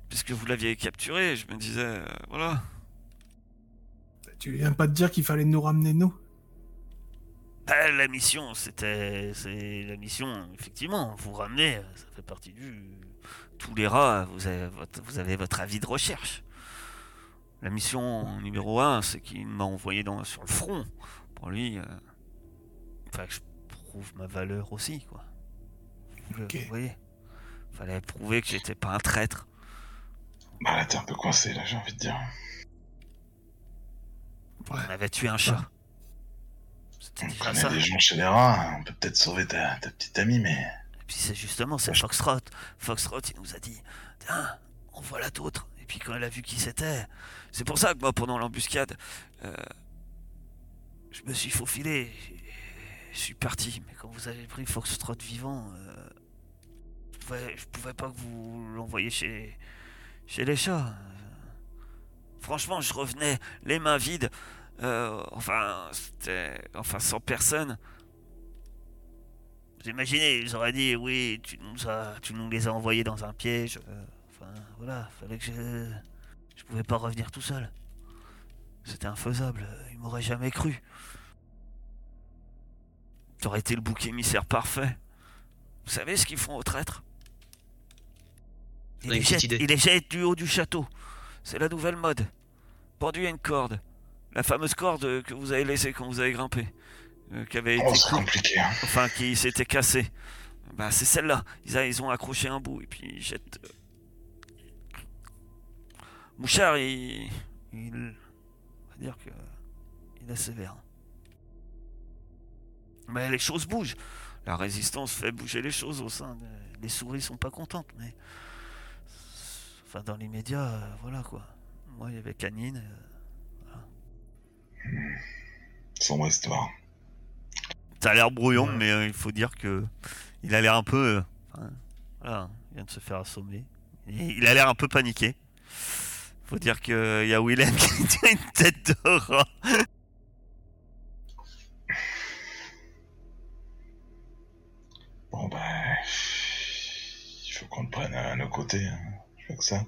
Puisque vous l'aviez capturé, je me disais, euh, voilà. Tu viens pas de dire qu'il fallait nous ramener nous? Bah, la mission, c'était. C'est la mission, effectivement, vous ramener, ça fait partie du. Tous les rats, vous avez votre, vous avez votre avis de recherche. La mission numéro 1, c'est qu'il m'a envoyé dans, sur le front. Pour lui, euh, que je prouve ma valeur aussi, quoi. Vous, Ok. vous voyez Fallait prouver que j'étais pas un traître. Bah là, t'es un peu coincé, là, j'ai envie de dire. Ouais. On avait tué un chat. C'était On connaît ça. des gens chez les rats, on peut peut-être sauver ta, ta petite amie, mais... Et puis c'est justement, c'est Foxtrot. Foxtrot, il nous a dit, tiens, on voilà d'autres. Et puis quand elle a vu qui c'était, c'est pour ça que moi, pendant l'embuscade, euh, je me suis faufilé. Je suis parti. Mais quand vous avez pris Foxtrot vivant, euh, je, pouvais, pouvais pas que vous l'envoyiez chez, chez les chats. Franchement, je revenais les mains vides. Euh, enfin, c'était, enfin, sans personne. Vous imaginez, ils auraient dit oui, tu nous as, tu nous les as envoyés dans un piège. euh, enfin, voilà, fallait que je, je pouvais pas revenir tout seul. C'était infaisable. Ils m'auraient jamais cru. T'aurais été le bouc émissaire parfait? Vous savez ce qu'ils font aux traîtres? Ils les, jettent, idée. ils les jettent du haut du château. C'est la nouvelle mode. Pendu à une corde. La fameuse corde que vous avez laissée quand vous avez grimpé. euh, qui avait été Oh, coupée compliqué, hein. enfin qui s'était cassé. Bah c'est celle-là. Ils ont accroché un bout et puis ils jettent. euh. Mouchard, il, il, on va dire que il est sévère. Mais les choses bougent. La résistance fait bouger les choses au sein. de- Les souris sont pas contentes, mais enfin dans l'immédiat, euh, voilà quoi. Moi, il y avait Canine. euh, Sombre histoire. T'as l'air brouillon, Ouais. mais euh, il faut dire que il a l'air un peu. euh, enfin, voilà, il vient de se faire assommer. Il a l'air un peu paniqué. Faut dire qu'il y a Willem (laughs) qui tient une tête de rat. Bon, bah. Il faut qu'on le prenne à nos côtés. Hein. Je fais que ça.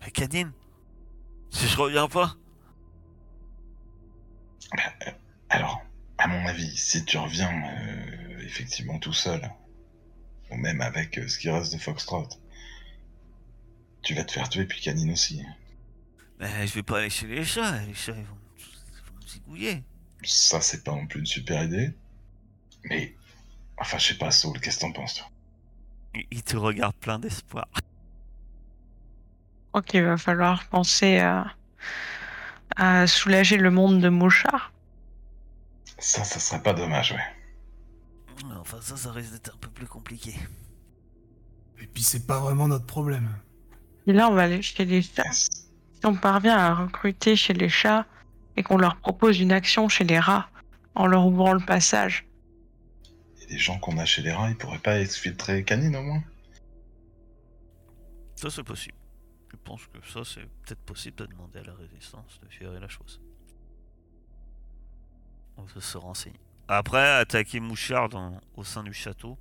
Mais Cadine, si je reviens pas, Alors, à mon avis, si tu reviens euh, effectivement tout seul, ou même avec euh, ce qui reste de Foxtrot, tu vas te faire tuer, puis Canine aussi. ben, je vais pas aller chez les chats. Les chats ils vont, ils vont me zigouiller. Ça, c'est pas non plus une super idée. Mais, enfin, je sais pas, Saul, qu'est-ce que t'en penses, toi Il- Il te regarde plein d'espoir. Crois qu'il va falloir penser à, à soulager le monde de Mouchard. Ça, ça serait pas dommage, ouais. Enfin, ça, ça risque d'être un peu plus compliqué. Et puis c'est pas vraiment notre problème. Et là, on va aller chez les chats. Yes. Si on parvient à recruter chez les chats et qu'on leur propose une action chez les rats en leur ouvrant le passage, les gens qu'on a chez les rats, ils pourraient pas exfiltrer Canine au moins Ça, c'est possible. Je pense que ça, c'est peut-être possible de demander à la résistance de gérer la chose. On va se renseigner. Après, attaquer Mouchard dans- au sein du château,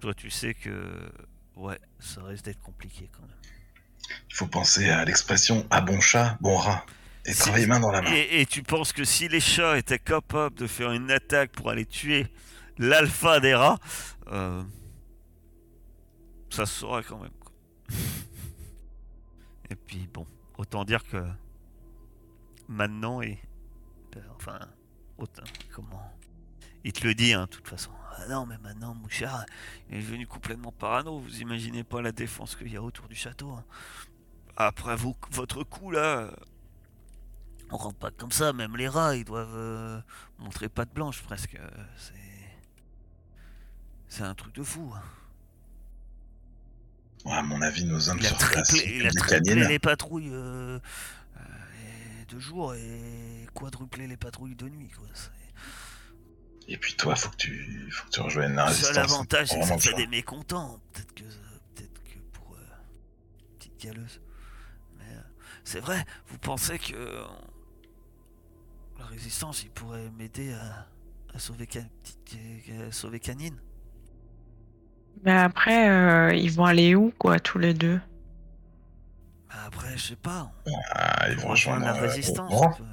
toi, tu sais que. Ouais, ça risque d'être compliqué quand même. Il faut penser à l'expression à bon chat, bon rat. Et travailler main dans la main. Et, et tu penses que si les chats étaient capables de faire une attaque pour aller tuer l'alpha des rats, euh, ça se saurait quand même. quoi. et puis bon, autant dire que maintenant et euh, enfin autant comment? Il te le dit hein, de toute façon. Ah non mais maintenant Mouchard il est devenu complètement parano. Vous imaginez pas la défense qu'il y a autour du château. hein. Après vous, votre coup là, on rentre pas comme ça, même les rats, ils doivent euh, montrer patte blanche presque. euh, C'est. C'est un truc de fou. hein. Ouais, à mon avis, nos hommes Il sur place. triplé, il a les triplé canines. les patrouilles euh, euh, de jour et quadruplé les patrouilles de nuit. Quoi. Et puis toi, faut que tu, faut que tu rejoignes la Le résistance. seul avantage, c'est que ça fait des mécontents. Peut-être que, peut-être que pour euh, petite galeuse. Mais euh, c'est vrai, vous pensez que la résistance, il pourrait m'aider à, à sauver, Ca- petite- à sauver Canine mais après, euh, ils vont aller où, quoi, tous les deux? Bah, Après, je sais pas. Ah, ils On vont rejoindre la euh, résistance. On peut,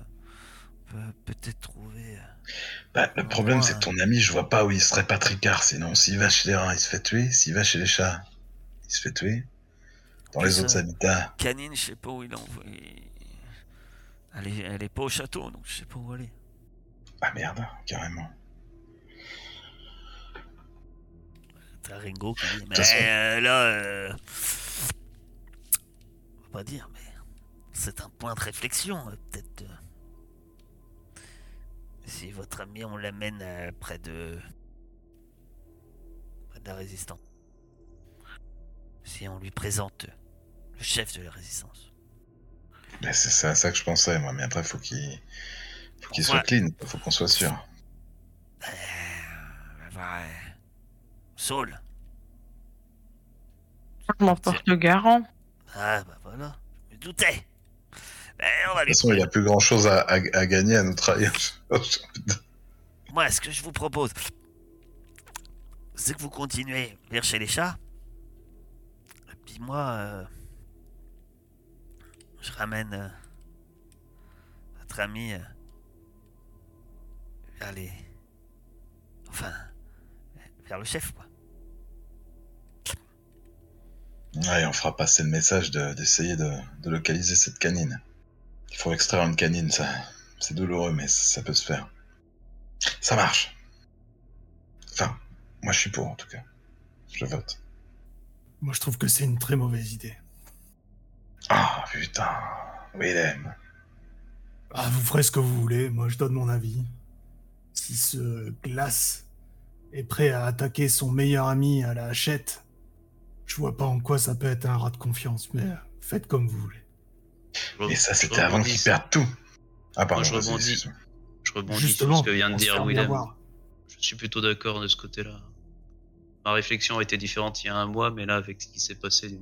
on peut peut-être trouver. euh, Bah, le problème, c'est que ton ami, je vois pas où il serait pas tricard. Sinon, s'il va chez les rats, il se fait tuer. S'il va chez les chats, il se fait tuer. Dans les C'est autres habitats, Canine, je sais pas où il envoyé. Elle est, elle est pas au château, donc je sais pas où aller. ah merde, carrément. T'as Ringo qui dit, mais euh, là, euh, on va pas dire, mais c'est un point de réflexion, euh, peut-être. euh, si votre ami, on l'amène près de, près de la résistance. Si on lui présente le chef de la résistance. Bah, c'est ça, ça que je pensais, moi. Mais après, faut qu'il, faut qu'il soit clean. Faut qu'on soit sûr. Euh, ouais. Saul. Je m'en porte le garant. Ah bah voilà, je me doutais. Ben, on va De lui toute façon, il n'y a plus grand chose à, à- à gagner à nous (laughs) trahir. Moi, ce que je vous propose, c'est que vous continuez vers chez les chats. Et puis moi, euh, je ramène euh, votre ami euh, vers les... Enfin, vers le chef, quoi. Ouais, on fera passer le message de- d'essayer de, de localiser cette canine. Il faut extraire une canine, ça. C'est douloureux, mais ça, ça peut se faire. Ça marche. Enfin, moi je suis pour en tout cas. Je vote. Moi, je trouve que c'est une très mauvaise idée. Ah putain. Willem. Ah, vous ferez ce que vous voulez, moi je donne mon avis. Si ce glace est prêt à attaquer son meilleur ami à la hachette, je vois pas en quoi ça peut être un rat de confiance, mais euh, faites comme vous voulez. Et ça, c'était avant qu'il perde tout. Ah, pardon, Moi, je rebondis. Je rebondis Justement, sur ce que vient de dire Willem. Je suis plutôt d'accord de ce côté-là. Ma réflexion a été différente il y a un mois, mais là, avec ce qui s'est passé,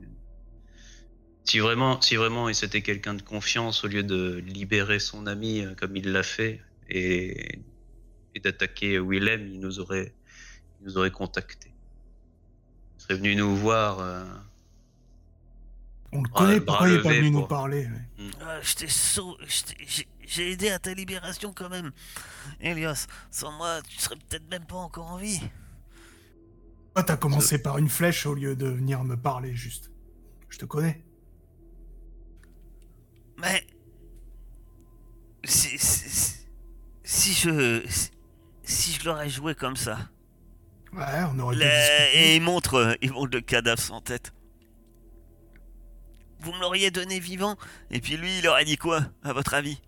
si vraiment, si vraiment c'était quelqu'un de confiance, au lieu de libérer son ami euh, comme il l'a fait et, et d'attaquer Willem, il nous aurait, il nous aurait contacté. Il serait venu nous voir. euh, On le connaît, pourquoi il est pas venu nous pour- parler ouais. Ah, je t'ai j'ai- aidé à ta libération quand même. Elias, sans moi, tu serais peut-être même pas encore en vie. Toi, t'as commencé par une flèche au lieu de venir me parler, juste. Je te connais. Si je. Si, je l'aurais joué comme ça. Ouais, on aurait pu Le- discuter. et il montre, euh, il montre le cadavre sans tête. Vous me l'auriez donné vivant, et puis lui, il aurait dit quoi, à votre avis?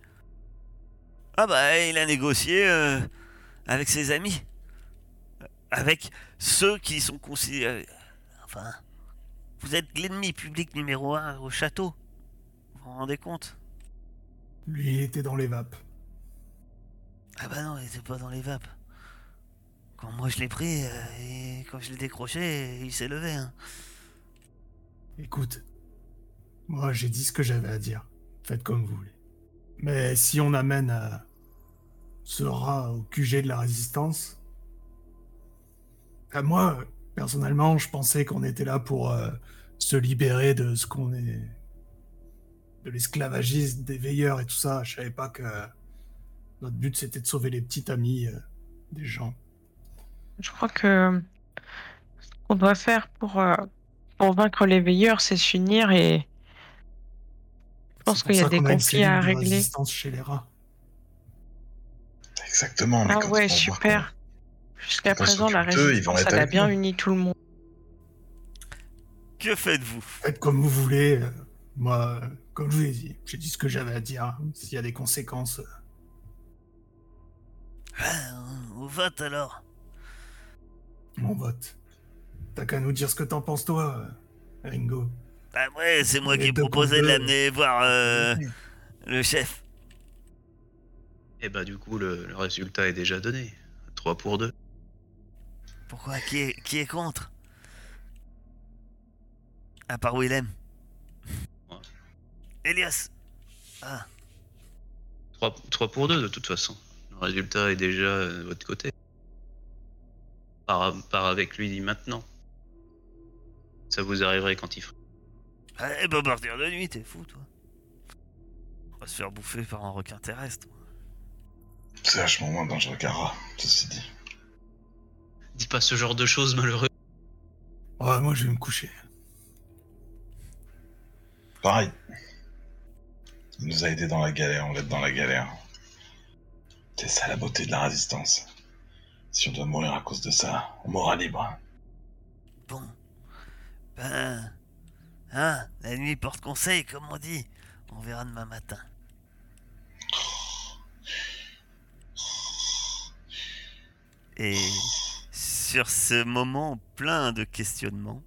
Ah bah, il a négocié euh, avec ses amis. Avec ceux qui sont considérés... Enfin, vous êtes l'ennemi public numéro un au château. Vous vous rendez compte? Lui, il était dans les vapes. Ah bah non, il était pas dans les vapes. Quand moi je l'ai pris, euh, et quand je l'ai décroché, il s'est levé. hein. Écoute, moi j'ai dit ce que j'avais à dire. Faites comme vous voulez. Mais si on amène à ce rat au QG de la résistance, à moi, personnellement, je pensais qu'on était là pour euh, se libérer de ce qu'on est. de l'esclavagisme des veilleurs et tout ça. Je savais pas que notre but c'était de sauver les petits amis euh, des gens. Je crois que ce qu'on doit faire pour, euh, pour vaincre les veilleurs, c'est s'unir et je pense qu'il y a des conflits à cellule de régler. résistance chez les rats. Exactement. Mais Ah quand ouais, super. Jusqu'à présent, la résistance, elle a bien nous. uni tout le monde. Que faites-vous? Faites comme vous voulez. euh, Moi, comme je vous ai dit, j'ai dit ce que j'avais à dire. S'il y a des conséquences, On vote alors. on vote. T'as qu'à nous dire ce que t'en penses, toi, euh, Ringo. Bah ouais, c'est moi qui ai proposé de l'amener voir euh, le chef. Et bah, du coup, le, le résultat est déjà donné. 3 pour 2. Pourquoi? Qui est, qui est contre? À part Willem. Ouais. Elias. Ah, 3, 3 pour 2 de toute façon. Le résultat est déjà euh, de votre côté. Part, part avec lui maintenant. Ça vous arriverait quand il fera. eh ben partir de nuit, t'es fou toi. On va se faire bouffer par un requin terrestre. C'est vachement moins dangereux qu'un rat, ceci dit. Dis pas ce genre de choses, malheureux. Ouais, moi, je vais me coucher. Pareil. Il nous a aidés dans la galère, on l'aide dans la galère. C'est ça la beauté de la résistance. Si on doit mourir à cause de ça, on mourra libre. Bon. Ben. Hein, la nuit porte conseil, comme on dit. On verra demain matin. Et sur ce moment plein de questionnements,